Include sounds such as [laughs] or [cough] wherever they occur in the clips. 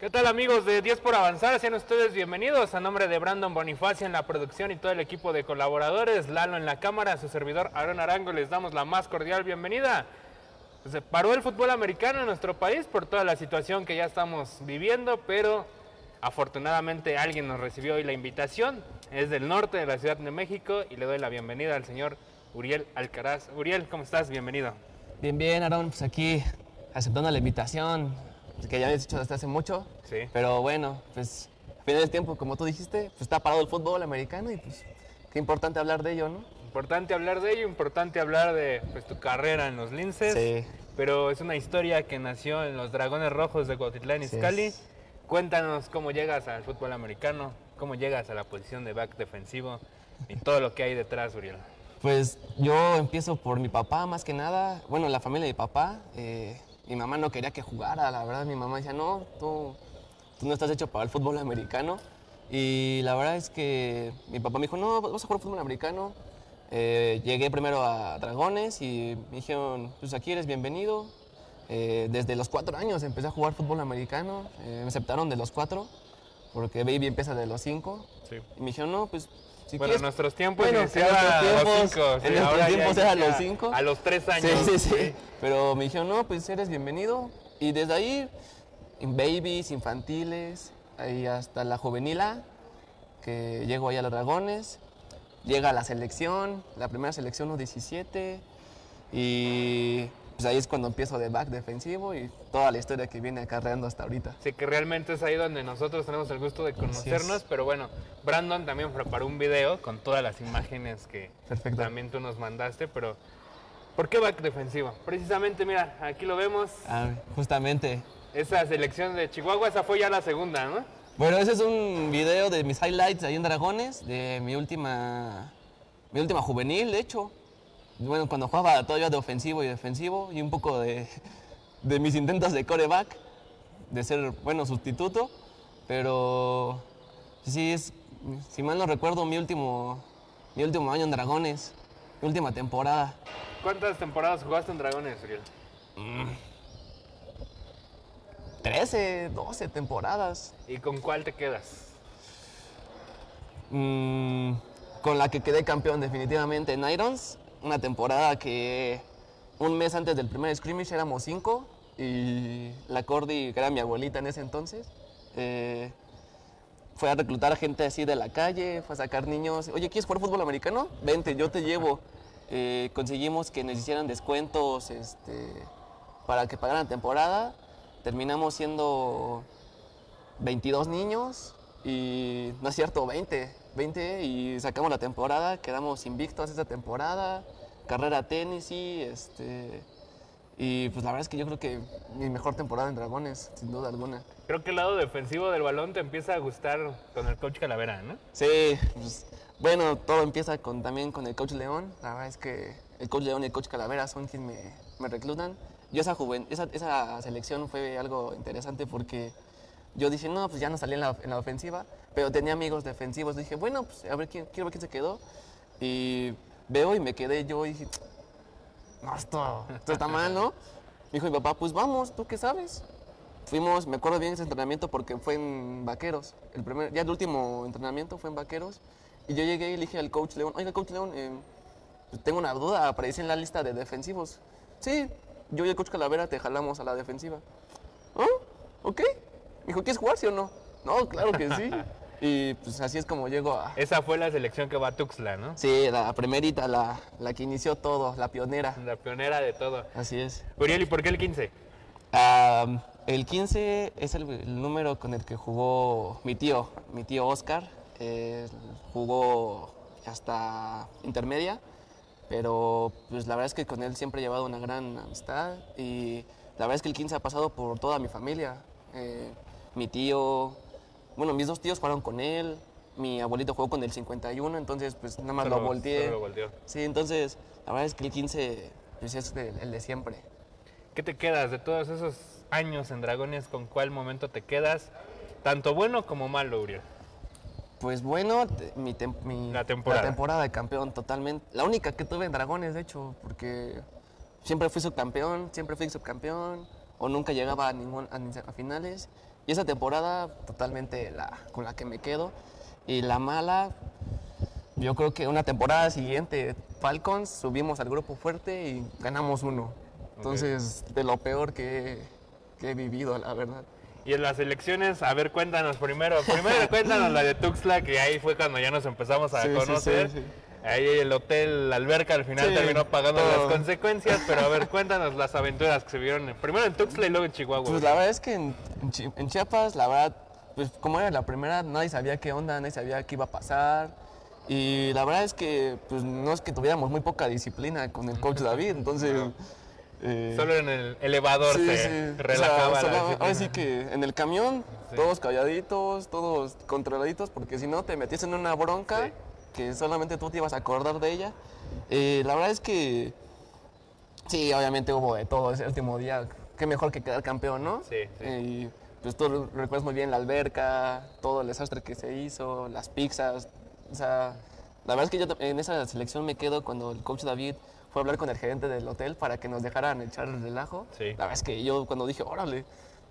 ¿Qué tal amigos de 10 por avanzar? Sean ustedes bienvenidos a nombre de Brandon Bonifacio en la producción y todo el equipo de colaboradores, Lalo en la cámara, su servidor Aaron Arango, les damos la más cordial bienvenida. Se paró el fútbol americano en nuestro país por toda la situación que ya estamos viviendo, pero afortunadamente alguien nos recibió hoy la invitación, es del norte de la Ciudad de México y le doy la bienvenida al señor Uriel Alcaraz. Uriel, ¿cómo estás? Bienvenido. Bien, bien, Aaron, pues aquí aceptando la invitación que ya habías hecho desde hace mucho. Sí. Pero bueno, pues a final del tiempo, como tú dijiste, pues está parado el fútbol americano y pues qué importante hablar de ello, ¿no? Importante hablar de ello, importante hablar de pues, tu carrera en los Linces. Sí. Pero es una historia que nació en los Dragones Rojos de Cuautitlán Izcalli. es. Cuéntanos cómo llegas al fútbol americano, cómo llegas a la posición de back defensivo y todo lo que hay detrás, Uriel. Pues yo empiezo por mi papá más que nada, bueno, la familia de mi papá. eh, mi mamá no quería que jugara, la verdad, mi mamá decía, no, tú, tú no estás hecho para el fútbol americano. Y la verdad es que mi papá me dijo, no, vas a jugar fútbol americano. Eh, llegué primero a Dragones y me dijeron, pues aquí eres bienvenido. Eh, desde los cuatro años empecé a jugar fútbol americano, eh, me aceptaron de los cuatro, porque Baby empieza de los cinco. Sí. Y me dijeron, no, pues si bueno, quieres nuestros tiempos bueno, en a los tiempos- cinco. en nuestros tiempos era a los cinco. A los tres años. Sí, sí, sí. Pero me dijeron, no, pues eres bienvenido. Y desde ahí, en babies, infantiles, ahí hasta la juvenila, que llego ahí a los dragones. Llega a la selección, la primera selección U17. Y pues ahí es cuando empiezo de back defensivo y toda la historia que viene acarreando hasta ahorita. Sí, que realmente es ahí donde nosotros tenemos el gusto de conocernos, pero bueno, Brandon también preparó un video con todas las imágenes que Perfecto. también tú nos mandaste, pero ¿por qué back defensivo? Precisamente, mira, aquí lo vemos, Ah, justamente. esa selección de Chihuahua, esa fue ya la segunda, ¿no? Bueno, ese es un video de mis highlights ahí en Dragones, de mi última, mi última juvenil, de hecho. Bueno, cuando jugaba todavía de ofensivo y defensivo, y un poco de, de mis intentos de coreback, de ser, bueno, sustituto. Pero sí, es, si mal no recuerdo, mi último, mi último año en Dragones, mi última temporada. ¿Cuántas temporadas jugaste en Dragones, Uriel? 13, 12 temporadas. ¿Y con cuál te quedas? Mm, con la que quedé campeón definitivamente en Irons. Una temporada que un mes antes del primer scrimmage éramos cinco y la Cordy, que era mi abuelita en ese entonces, eh, fue a reclutar a gente así de la calle, fue a sacar niños. Oye, ¿quieres jugar fútbol americano? Vente, yo te llevo. Eh, conseguimos que nos hicieran descuentos este, para que pagaran temporada. Terminamos siendo 22 niños y no es cierto, 20, 20 y sacamos la temporada, quedamos invictos esa temporada, carrera tenis y este y pues la verdad es que yo creo que mi mejor temporada en Dragones, sin duda alguna. Creo que el lado defensivo del balón te empieza a gustar con el coach Calavera, ¿no? Sí, pues, bueno, todo empieza con, también con el coach León. La verdad es que el coach León y el coach Calavera son quienes me, me reclutan. Yo esa, juven, esa, esa selección fue algo interesante porque yo dije, no, pues ya no salí en la, en la ofensiva, pero tenía amigos defensivos. Dije, bueno, pues a ver quién, quiero ver quién se quedó. Y veo y me quedé yo y dije, no, esto, está mal, ¿no? Me dijo mi papá, pues vamos, ¿tú qué sabes? Fuimos, me acuerdo bien ese entrenamiento porque fue en Vaqueros. El primer, ya el último entrenamiento fue en Vaqueros. Y yo llegué y le dije al coach León, oiga, coach León, eh, tengo una duda, aparecí en la lista de defensivos. Sí, yo y el coach Calavera te jalamos a la defensiva. ¿Oh? ¿Ok? Me dijo, ¿quieres jugar, sí o no? No, claro que sí. [laughs] y pues así es como llego a... Esa fue la selección que va a Tuxtla, ¿no? Sí, la primerita, la, la que inició todo, la pionera. La pionera de todo. Así es. Uriel, ¿y por qué el 15? Am, el 15 es el, el número con el que jugó mi tío, mi tío Oscar. eh, jugó hasta intermedia, pero pues la verdad es que con él siempre he llevado una gran amistad y la verdad es que el 15 ha pasado por toda mi familia. Eh, mi tío, bueno, mis dos tíos jugaron con él, mi abuelito jugó con el 51, entonces pues nada más Solo- lo volteé. lo volteó. Sí, entonces la verdad es que el 15 pues, es el- el de siempre. ¿Qué te quedas de todos esos años en Dragones? ¿Con cuál momento te quedas? Tanto bueno como malo, Uriel. Pues bueno, mi, tem- mi- La temporada. temporada de campeón totalmente. La única que tuve en Dragones, de hecho, porque siempre fui subcampeón, siempre fui subcampeón. o nunca llegaba a, ningún, a, a finales. Y esa temporada totalmente la, con la que me quedo. Y la mala, yo creo que una temporada siguiente, Falcons, subimos al grupo fuerte y ganamos uno. Entonces, de lo peor que, que he vivido, la verdad. Y en las elecciones, a ver, cuéntanos primero. Primero cuéntanos la de Tuxtla, que ahí fue cuando ya nos empezamos a sí, conocer. sí, sí. Ahí el hotel, la alberca, al final Sí, terminó pagando todo. las consecuencias. Pero a ver, cuéntanos las aventuras que se vieron primero en Tuxtla y luego en Chihuahua. Pues la verdad es que en, en Chi- en Chiapas, la verdad, pues como era la primera, nadie sabía qué onda, nadie sabía qué iba a pasar. Y la verdad es que pues no es que tuviéramos muy poca disciplina con el coach David, entonces... eh, Solo en el elevador sí, se sí. O sea, relajaba la ahora sí que en el camión, todos calladitos, todos controladitos, porque si no te metías en una bronca. Que solamente tú te ibas a acordar de ella. Eh, la verdad es que sí, obviamente hubo de todo ese último día. Qué mejor que quedar campeón, ¿no? Sí, sí. Eh, y pues tú recuerdas muy bien la alberca, todo el desastre que se hizo, las pizzas. O sea, la verdad es que yo en esa selección me quedo cuando el coach David fue a hablar con el gerente del hotel para que nos dejaran echar el relajo. Sí. La verdad es que yo cuando dije, órale,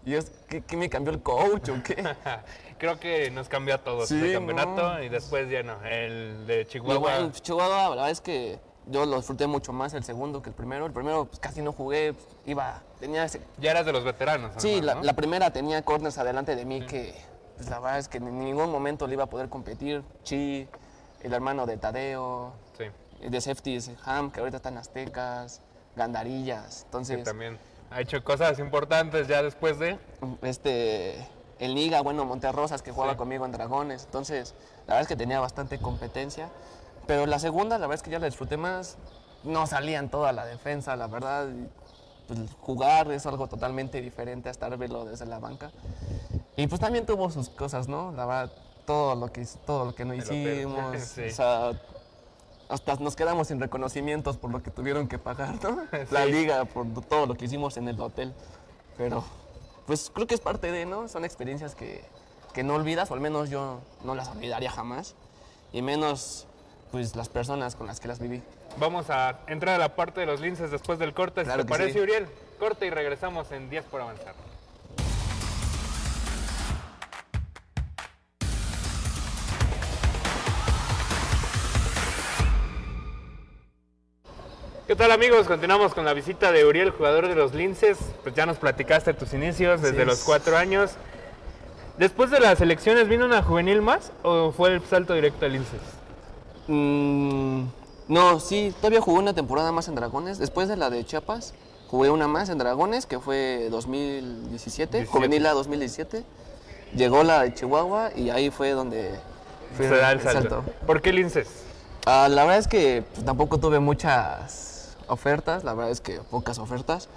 ¿y es, ¿qué, qué me cambió el coach o qué? [laughs] Creo que nos cambió a todos Sí, el campeonato no. y después ya no. El de Chihuahua. bueno, Chihuahua, la verdad es que yo lo disfruté mucho más el segundo que el primero. El primero pues, casi no jugué, pues, iba, tenía ese... Ya eras de los veteranos. Sí, además, la, ¿no? la primera tenía corners adelante de mí que pues, la verdad es que en ningún momento le iba a poder competir. Chi, el hermano de Tadeo, Sí, de safeties, Ham, que ahorita está en Aztecas, Gandarillas. Entonces, también ha hecho cosas importantes ya después de. este, el Liga, bueno, Monterrosas, que jugaba Sí. conmigo en Dragones. Entonces, la verdad es que tenía bastante competencia. Pero la segunda, la verdad es que ya la disfruté más. No salía en toda la defensa, la verdad. pues, jugar es algo totalmente diferente a estar verlo desde la banca. Y pues también tuvo sus cosas, ¿no? La verdad, todo lo que, todo lo que no [laughs] hicimos. Sí. O sea, hasta nos quedamos sin reconocimientos por lo que tuvieron que pagar, ¿no? [laughs] La liga por todo lo que hicimos en el hotel. Pero, pues creo que es parte de, ¿no? Son experiencias que, que no olvidas, o al menos yo no las olvidaría jamás. Y menos, pues, las personas con las que las viví. Vamos a entrar a la parte de los linces después del corte. Claro ¿Te parece, sí. Uriel? Corte y regresamos en 10 por avanzar. ¿Qué tal amigos? Continuamos con la visita de Uriel, jugador de los Linces. Pues ya nos platicaste tus inicios desde los cuatro años. ¿Después de las elecciones vino una juvenil más o fue el salto directo a Linces? Mm, no, sí, todavía jugué una temporada más en Dragones. Después de la de Chiapas, jugué una más en Dragones, que fue 2017, 17. juvenil A 2017. Llegó la de Chihuahua y ahí fue donde fue Se da el salto. ¿Por qué Linces? Ah, la verdad es que pues, tampoco tuve muchas ofertas, la verdad es que pocas ofertas,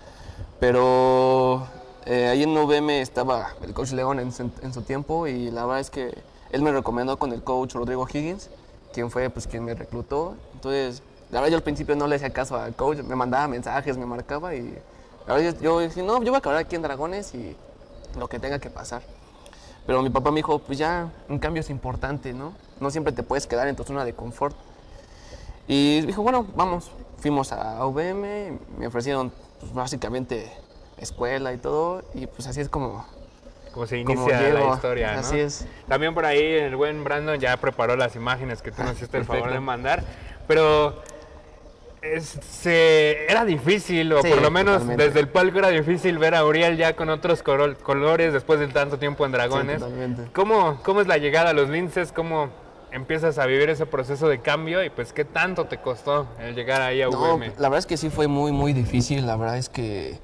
pero eh, ahí en UVM estaba el coach León en, en su tiempo y la verdad es que él me recomendó con el coach Rodrigo Higgins, quien fue pues quien me reclutó. Entonces, la verdad yo al principio no le hacía caso al coach, me mandaba mensajes, me marcaba y la verdad yo, yo dije, no, yo voy a acabar aquí en Dragones y lo que tenga que pasar. Pero mi papá me dijo, pues ya, un cambio es importante, ¿no? No siempre te puedes quedar en tu zona de confort. Y dijo, bueno, vamos. Fuimos a UVM, me ofrecieron pues, básicamente escuela y todo, y pues así es como... Como se Como inicia la llego, historia, ¿no? así es. También por ahí el buen Brandon ya preparó las imágenes que tú nos hiciste el favor de mandar, pero es- se- era difícil, o Sí, por lo menos totalmente. desde el palco era difícil ver a Uriel ya con otros colores después de tanto tiempo en Dragones. totalmente. ¿Cómo, ¿Cómo es la llegada a los linces? ¿Cómo empiezas a vivir ese proceso de cambio? Y pues, ¿qué tanto te costó el llegar ahí a No, UVM? la verdad es que sí fue muy, muy difícil. La verdad es que,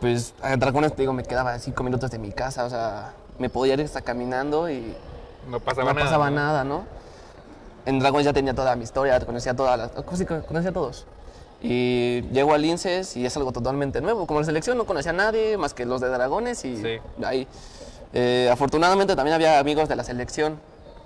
pues, a Dragones, te digo, me quedaba cinco minutos de mi casa, o sea, me podía ir hasta caminando y No pasaba no nada. pasaba ¿no? nada, ¿no? En Dragones ya tenía toda mi historia, conocía todas las, conocía a todos. Y llego al Linces y es algo totalmente nuevo. Como la selección no conocía a nadie más que los de Dragones y Sí. ahí. Eh, afortunadamente también había amigos de la selección,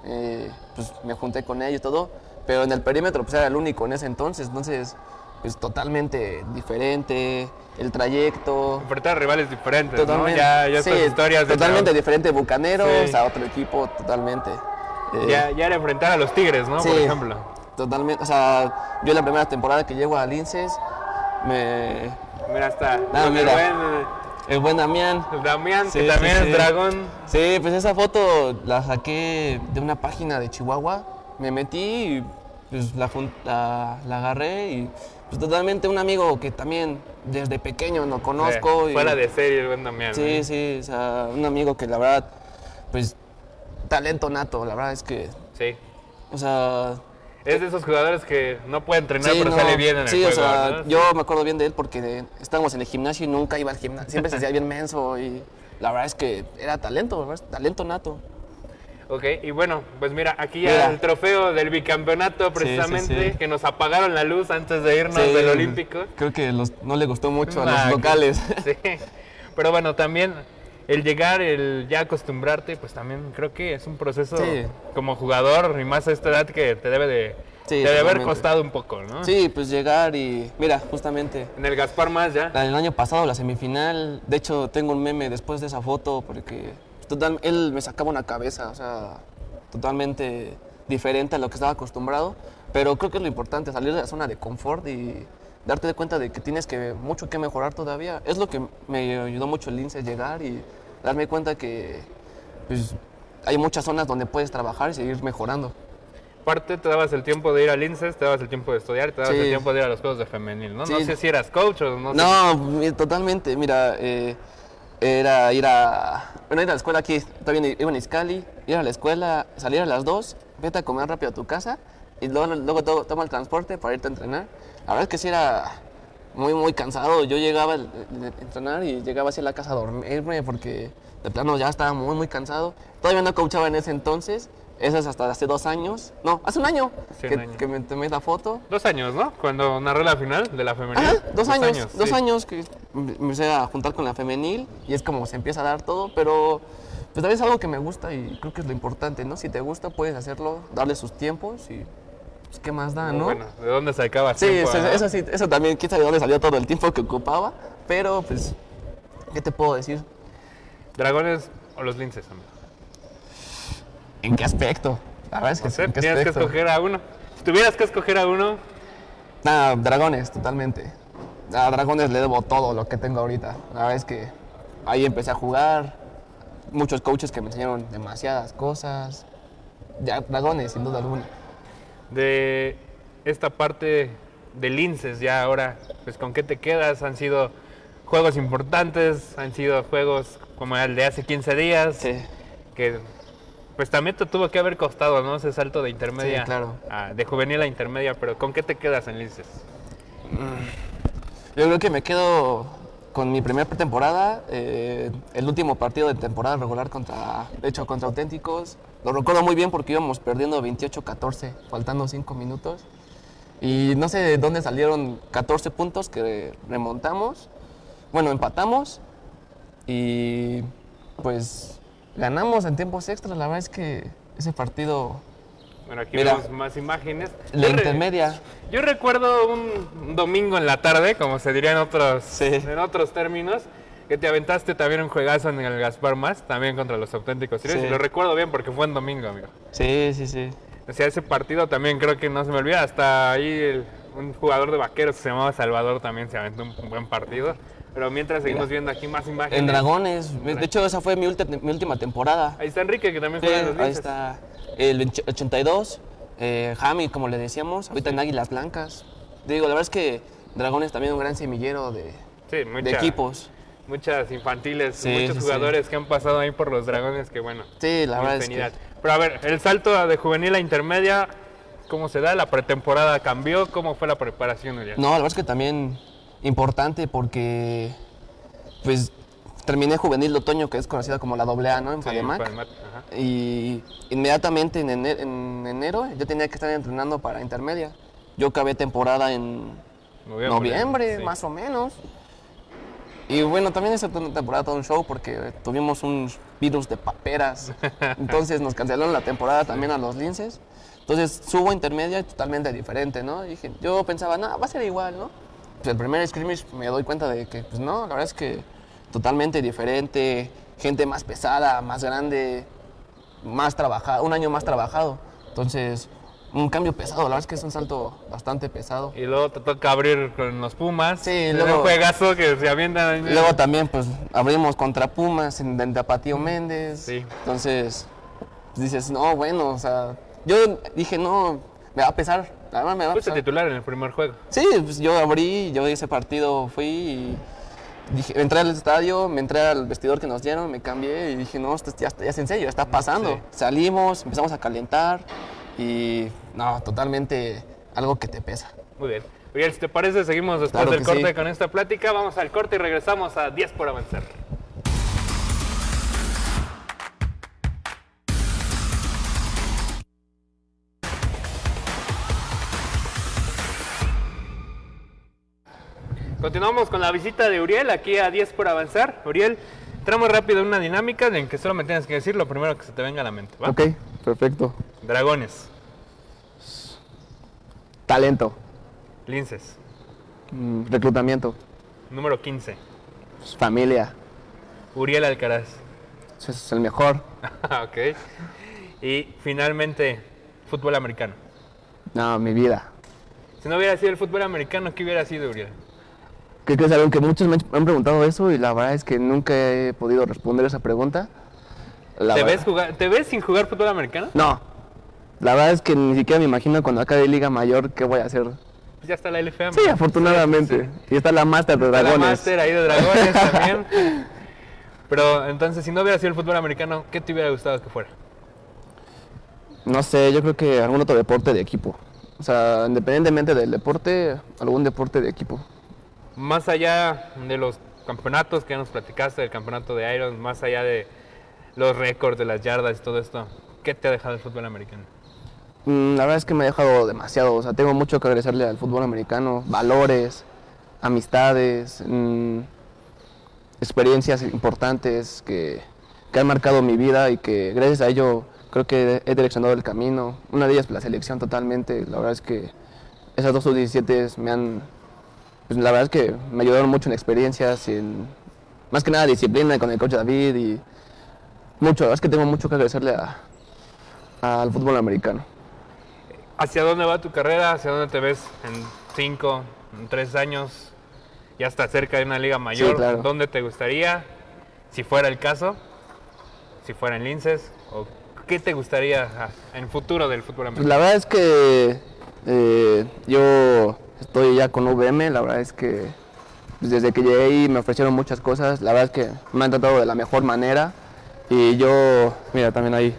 eh, pues me junté con ellos y todo, pero en el perímetro pues era el único en ese entonces, entonces pues totalmente diferente, el trayecto, Enfrentar rivales diferentes, ¿no? totalmente, Ya, ya sí, historias de totalmente diferente, Bucaneros Sí. a otro equipo, totalmente. Eh, Ya, ya era enfrentar a los Tigres, ¿no? Sí, Por ejemplo. Totalmente, o sea, yo la primera temporada que llego a Linces, me... Mira, está. Ah, mira. buen, eh, El buen Damián. Damián, que Sí, también sí, es sí. dragón. Sí, pues esa foto la saqué de una página de Chihuahua. Me metí y pues la, la, la agarré y pues totalmente un amigo que también desde pequeño lo conozco. Y, Fuera de serie el buen Damián. Sí, ¿eh? sí, o sea, un amigo que la verdad, pues talento nato, la verdad es que, Sí. o sea... Es de esos jugadores que no puede entrenar, sí, pero no, sale bien en el sí, juego. o sea, ¿no? yo me acuerdo bien de él porque estábamos en el gimnasio y nunca iba al gimnasio, siempre se hacía bien menso y la verdad es que era talento, verdad, talento nato. Ok, y bueno, pues mira, aquí ya el trofeo del bicampeonato precisamente, sí. que nos apagaron la luz antes de irnos del Olímpico. Creo que los- no le gustó mucho a Ah, los locales. Sí, [laughs] pero bueno, también el llegar, el ya acostumbrarte, pues también creo que es un proceso Sí. como jugador y más a esta edad que te debe de, Sí, te debe haber costado un poco, ¿no? Sí, pues llegar y mira, justamente En el Gaspar más ya. Del año pasado, la semifinal, de hecho tengo un meme después de esa foto porque total, él me sacaba una cabeza, o sea, totalmente diferente a lo que estaba acostumbrado, pero creo que es lo importante, salir de la zona de confort y darte de cuenta de que tienes que mucho que mejorar todavía. Es lo que me ayudó mucho el Lince llegar y darme cuenta que pues, hay muchas zonas donde puedes trabajar y seguir mejorando. Aparte te dabas el tiempo de ir al INSES, te dabas el tiempo de estudiar, te dabas Sí. el tiempo de ir a los juegos de femenil, ¿no? No sé si eras coach o no. No, totalmente. Mira, eh, era ir a. Bueno, ir a la escuela aquí. Todavía iba en Iscali, ir a la escuela, salir a las 2, vete a comer rápido a tu casa y luego, luego to- toma el transporte para irte a entrenar. La verdad es que sí era muy, muy cansado. Yo llegaba a entrenar y llegaba así a la casa a dormirme porque de plano ya estaba muy, muy cansado. Todavía no coachaba en ese entonces. Eso es hasta hace dos años. No, hace un año, un que, año. que me tomé la foto. Dos años, ¿no? Cuando narré la final de la femenil. Ajá, dos años, dos sí. años que me me empecé a juntar con la femenil y es como se empieza a dar todo, pero pues también es algo que me gusta y creo que es lo importante, ¿no? Si te gusta puedes hacerlo, darle sus tiempos y pues qué más da, ¿no? Bueno, ¿de dónde sacabas sí, tiempo, eso, eso sí, eso también, quién sabe de dónde salió todo el tiempo que ocupaba, pero pues, ¿qué te puedo decir? ¿Dragones o los linces, amigo? ¿En qué aspecto? La verdad es que No sí, sé, ¿en qué tienes que escoger a uno. Si tuvieras que escoger a uno, Nah, dragones, totalmente. A dragones le debo todo lo que tengo ahorita. La verdad es que ahí empecé a jugar. Muchos coaches que me enseñaron demasiadas cosas. Ya, dragones, sin duda alguna. De esta parte de linces ya ahora, pues con qué te quedas? Han sido juegos importantes, han sido juegos como el de hace 15 días, Sí. que pues también te tuvo que haber costado, ¿no? Ese salto de intermedia, Sí, claro. a- de juvenil a intermedia, pero ¿con qué te quedas en linces? Yo creo que me quedo con mi primera pretemporada, eh, el último partido de temporada regular contra, de hecho, contra Auténticos. Lo recuerdo muy bien porque íbamos perdiendo 28-14, faltando 5 minutos. Y no sé de dónde salieron 14 puntos que remontamos. Bueno, empatamos y pues ganamos en tiempos extras. La verdad es que ese partido, Bueno, aquí Mira. vemos más imágenes. la Yo intermedia, Yo recuerdo un domingo en la tarde, como se diría en otros, Sí. en otros términos, que te aventaste también un juegazo en el Gaspar Más, también contra los auténticos Sí. y lo recuerdo bien porque fue en domingo, amigo. sí, sí, sí. O sea, ese partido también creo que no se me olvida, hasta ahí el- un jugador de vaqueros que se llamaba Salvador también se aventó un buen partido. Pero mientras seguimos Mira. viendo aquí más imágenes. En Dragones, de hecho esa fue mi, última temporada. Ahí está Enrique, que también Sí, juega en los ahí está el 20 82, eh, Jami, como le decíamos, ahorita en Águilas Blancas. Digo, la verdad es que Dragones también un gran semillero de, Sí, de equipos. Muchas infantiles, Sí, muchos sí, sí. jugadores que han pasado ahí por los dragones, que bueno. Sí, la verdad es que Pero a ver, el salto de juvenil a intermedia, ¿cómo se da? ¿La pretemporada cambió? ¿Cómo fue la preparación, Uriel? no, la verdad es que también importante porque pues terminé juvenil de otoño, que es conocida como la AA, ¿no? En Sí. Y inmediatamente en enero, en enero yo tenía que estar entrenando para intermedia. Yo acabé temporada en Noviembre, noviembre, sí. más o menos. Y bueno, también esa temporada todo un show porque tuvimos un virus de paperas. [laughs] Entonces nos cancelaron la temporada también a los linces. Entonces subo a intermedia y totalmente diferente, ¿no? Y dije, yo pensaba, no, va a ser igual, ¿no? Pues el primer scrimmage me doy cuenta de que, pues no, la verdad es que totalmente diferente, gente más pesada, más grande, más trabajada, un año más trabajado. Entonces, un cambio pesado, la verdad es que es un salto bastante pesado. Y luego te toca abrir con los Pumas. Sí, luego- un juegazo que se avientan. Luego también pues abrimos contra Pumas en, en Tapatío Méndez. Sí. Entonces pues, dices, no, bueno, o sea, yo dije, no, me va a pesar, verdad me va a Fuiste pesar. titular en el primer juego. Sí, pues yo abrí, yo ese partido fui y dije, entré al estadio, me entré al vestidor que nos dieron, me cambié y dije, no, esto ya, ya es en serio, está pasando. Sí. Salimos, empezamos a calentar y no, totalmente algo que te pesa. Muy bien. Miguel, si te parece, seguimos después Claro del corte sí. con esta plática. Vamos al corte y regresamos a 10 por avanzar. Continuamos con la visita de Uriel aquí a 10 por avanzar. Uriel, entramos rápido en una dinámica en que solo me tienes que decir lo primero que se te venga a la mente. ¿va? Ok, perfecto. Dragones, Talento, linces, mm, reclutamiento, número 15. pues, familia, Uriel Alcaraz. ese es el mejor. [laughs] ok. Y finalmente, fútbol americano. No, mi vida. Si no hubiera sido el fútbol americano, ¿qué hubiera sido Uriel? ¿Qué crees? Algo que muchos me han- preguntado eso y la verdad es que nunca he podido responder esa pregunta. La ¿Te verdad- ves, jugar, ¿Te ves sin jugar fútbol americano? No. La verdad es que ni siquiera me imagino cuando acabe Liga Mayor qué voy a hacer. Pues ya está la LFA. Sí, afortunadamente. Y está la Master de Está la Dragones. máster ahí de dragones [laughs] también. Pero entonces, si no hubiera sido el fútbol americano, ¿qué te hubiera gustado que fuera? No sé, yo creo que algún otro deporte de equipo. O sea, independientemente del deporte, algún deporte de equipo. Más allá de los campeonatos que nos platicaste, del campeonato de Iron, más allá de los récords de las yardas y todo esto, ¿qué te ha dejado el fútbol americano? Mm, La verdad es que me ha dejado demasiado. O sea, tengo mucho que agradecerle al fútbol americano. Valores, amistades, mm, experiencias importantes que, que han marcado mi vida y que gracias a ello creo que he direccionado el camino. Una de ellas la selección totalmente. La verdad es que esas dos sub-17 me han... Pues la verdad es que me ayudaron mucho en experiencias, en más que nada disciplina con el coach David y mucho. La verdad es que tengo mucho que agradecerle a- al fútbol americano. ¿Hacia dónde va tu carrera? ¿Hacia dónde te ves en cinco, en tres años? Ya está cerca de una liga mayor. claro. ¿Dónde te gustaría? Si fuera el caso, si fuera en Linces, o qué te gustaría ah, en futuro del fútbol americano? la verdad es que eh, yo estoy ya con VM, la verdad es que pues, desde que llegué ahí me ofrecieron muchas cosas, la verdad es que me han tratado de la mejor manera y yo, mira, también ahí,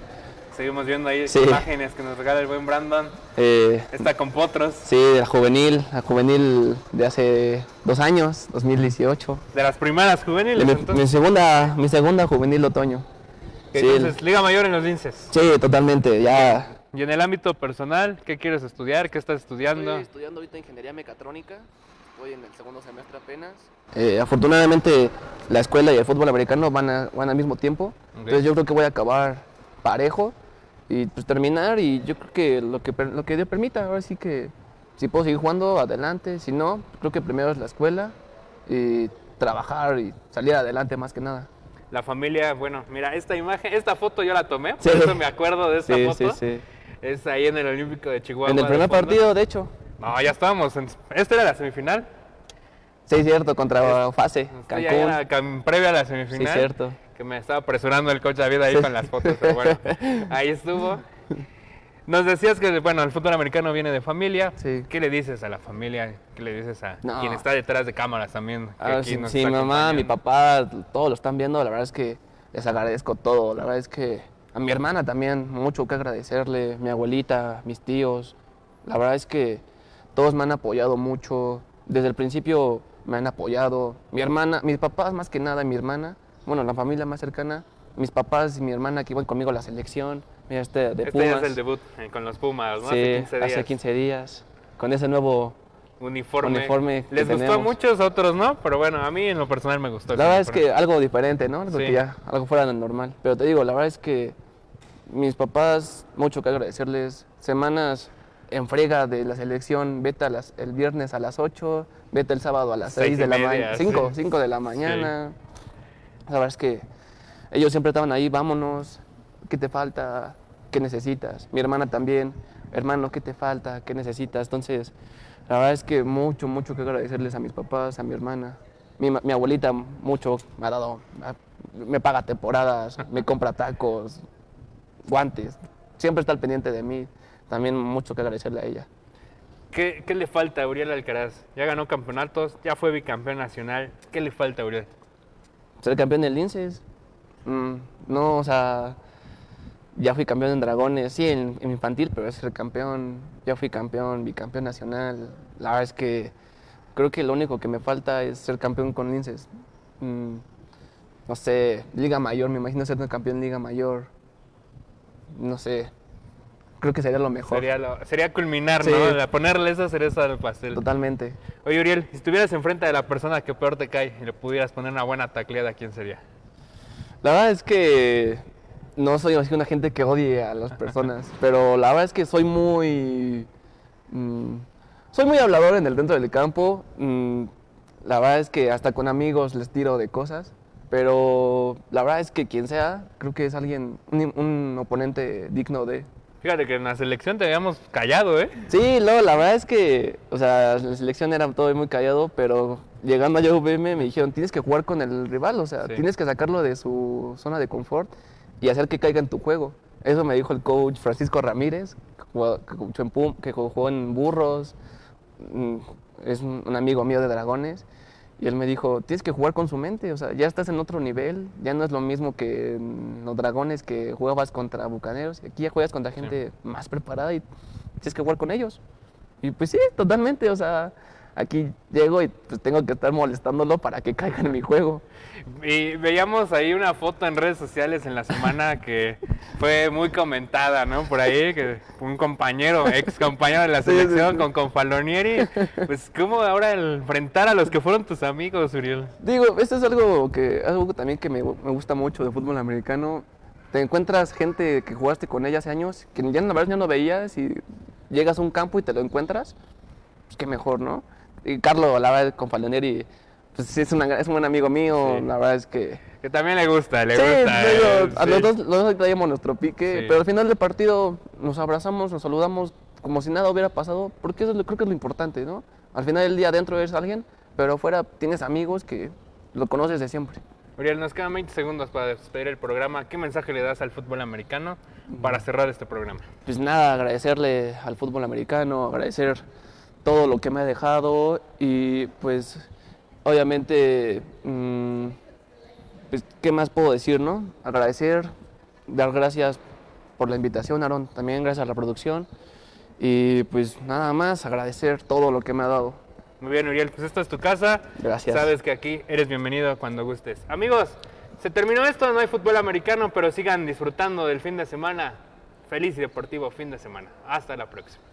Seguimos viendo ahí Sí. imágenes que nos regala el buen Brandon. eh, Está con potros sí, de la juvenil, la juvenil de hace dos años, 2018. de las primeras De juveniles. mi, entonces, mi segunda, mi segunda juvenil otoño. que sí, entonces, Liga Mayor en los Linces. Sí, totalmente, ya. Y en el ámbito personal, ¿qué quieres estudiar? ¿Qué estás estudiando? Estoy estudiando ahorita ingeniería mecatrónica, estoy en el segundo semestre apenas. Eh, afortunadamente la escuela y el fútbol americano van, a- van al mismo tiempo, entonces yo creo que voy a acabar parejo y pues terminar y yo creo que lo que, lo que Dios permita, ahora sí que si puedo seguir jugando, adelante, si no, creo que primero es la escuela y trabajar y salir adelante más que nada. La familia, bueno, mira, esta imagen, esta foto yo la tomé, por Sí. eso me acuerdo de esta Sí, foto. sí, sí. Es ahí en el Olímpico de Chihuahua. En el de primer fondo. partido, de hecho, No, ya estábamos. En, esta era la semifinal. sí, cierto, contra Fase, ya Cancún. era cam- previa a la Sí, semifinal. cierto. Que me estaba apresurando el coach David ahí Sí. con las fotos, pero bueno, [laughs] ahí estuvo. Nos decías que, bueno, el fútbol americano viene de familia. Sí. ¿Qué le dices a la familia? ¿Qué le dices a No. quien está detrás de cámaras también? que Ah, aquí sí, nos sí, mi mamá, mi papá, todos lo están viendo, la verdad es que les agradezco todo, la verdad es que a mi hermana también, mucho que agradecerle, mi abuelita, mis tíos, la verdad es que todos me han apoyado mucho, desde el principio me han apoyado, mi hermana, mis papás más que nada, y mi hermana, bueno, la familia más cercana, mis papás y mi hermana que iban conmigo a la selección, mira este de Este Pumas, es el debut eh, con los Pumas, ¿no? sí, hace 15 días. hace 15 días, con ese nuevo uniforme. uniforme que Les gustó a muchos, otros no, pero bueno, a mí en lo personal me gustó. La verdad es que algo diferente, ¿no? Algo Sí. que ya, algo fuera de normal. Pero te digo, la verdad es que mis papás, mucho que agradecerles. Semanas en frega de la selección, vete a las, el viernes a las 8, vete el sábado a las Seis 6 y de la mañana, sí. 5, 5 de la mañana. La verdad es que ellos siempre estaban ahí, vámonos, ¿qué te falta? ¿Qué necesitas? Mi hermana también, hermano, ¿qué te falta? ¿Qué necesitas? Entonces, la verdad es que mucho, mucho que agradecerles a mis papás, a mi hermana. Mi, mi abuelita mucho me ha dado, me paga temporadas, me compra tacos, guantes. Siempre está al pendiente de mí. También mucho que agradecerle a ella. ¿Qué, qué le falta a Uriel Alcaraz? Ya ganó campeonatos, ya fue bicampeón nacional. ¿Qué le falta a Uriel? Ser campeón del Linces. Mm, no, o sea, ya fui campeón en Dragones, sí, en, en infantil, pero es ser campeón. Ya fui campeón, bicampeón nacional. La verdad es que creo que lo único que me falta es ser campeón con Linces. Mm, no sé, Liga Mayor, me imagino ser campeón en Liga Mayor. No sé, creo que sería lo mejor. Sería, lo- sería culminar, Sí. ¿no? Ponerle esa cereza al pastel. Totalmente. Oye, Uriel, si estuvieras enfrente de la persona que peor te cae y le pudieras poner una buena tacleada, ¿quién sería? La verdad es que no soy así una gente que odie a las [laughs] personas, pero la verdad es que soy muy... mm, soy muy hablador en el dentro del campo. mm, la verdad es que hasta con amigos les tiro de cosas, pero la verdad es que quien sea, creo que es alguien, un, un oponente digno de... Fíjate que en la selección te habíamos callado, ¿eh? Sí, no, la verdad es que, o sea, la selección era todo muy callado, pero llegando a UVM me dijeron, tienes que jugar con el rival, o sea, Sí. tienes que sacarlo de su zona de confort y hacer que caiga en tu juego. Eso me dijo el coach Francisco Ramírez, que jugó, que coachó en, Pum- que jugó en Burros, mm, es un amigo mío de Dragones, y él me dijo, tienes que jugar con su mente, o sea, ya estás en otro nivel, ya no es lo mismo que en los Dragones que jugabas contra Bucaneros, aquí ya juegas contra gente más preparada y tienes que jugar con ellos. Y pues sí, totalmente, o sea, aquí llego y pues tengo que estar molestándolo para que caiga en mi juego. Y veíamos ahí una foto en redes sociales en la semana que fue muy comentada, ¿no? Por ahí, que un compañero, ex compañero de la Sí, sí, selección sí. con Confalonieri. Pues, ¿cómo ahora enfrentar a los que fueron tus amigos, Uriel? Digo, esto es algo que algo también que me, me gusta mucho de fútbol americano. Te encuentras gente que jugaste con ella hace años, que ya la verdad ya no veías y llegas a un campo y te lo encuentras, pues qué mejor, ¿no? Y Carlos, la verdad, con Falonieri, pues es, una- es un buen amigo mío, Sí. la verdad es que... Que también le gusta, le Sí, gusta. digo, eh, a sí. los dos, los dos traíamos nuestro pique, pero al final del partido nos abrazamos, nos saludamos como si nada hubiera pasado, porque eso es lo- creo que es lo importante, ¿no? Al final del día adentro eres alguien, pero afuera tienes amigos que lo conoces de siempre. Uriel, nos quedan 20 segundos para despedir el programa. ¿Qué mensaje le das al fútbol americano para cerrar este programa? Pues nada, agradecerle al fútbol americano, agradecer todo lo que me ha dejado y pues obviamente, mm, pues, ¿qué más puedo decir, no? Agradecer, dar gracias por la invitación, Aaron, también gracias a la producción y pues nada más, agradecer todo lo que me ha dado. Muy bien, Uriel, pues esta es tu casa. Gracias. Sabes que aquí eres bienvenido cuando gustes. Amigos, se terminó esto, no hay fútbol americano, pero sigan disfrutando del fin de semana. Feliz y deportivo fin de semana. Hasta la próxima.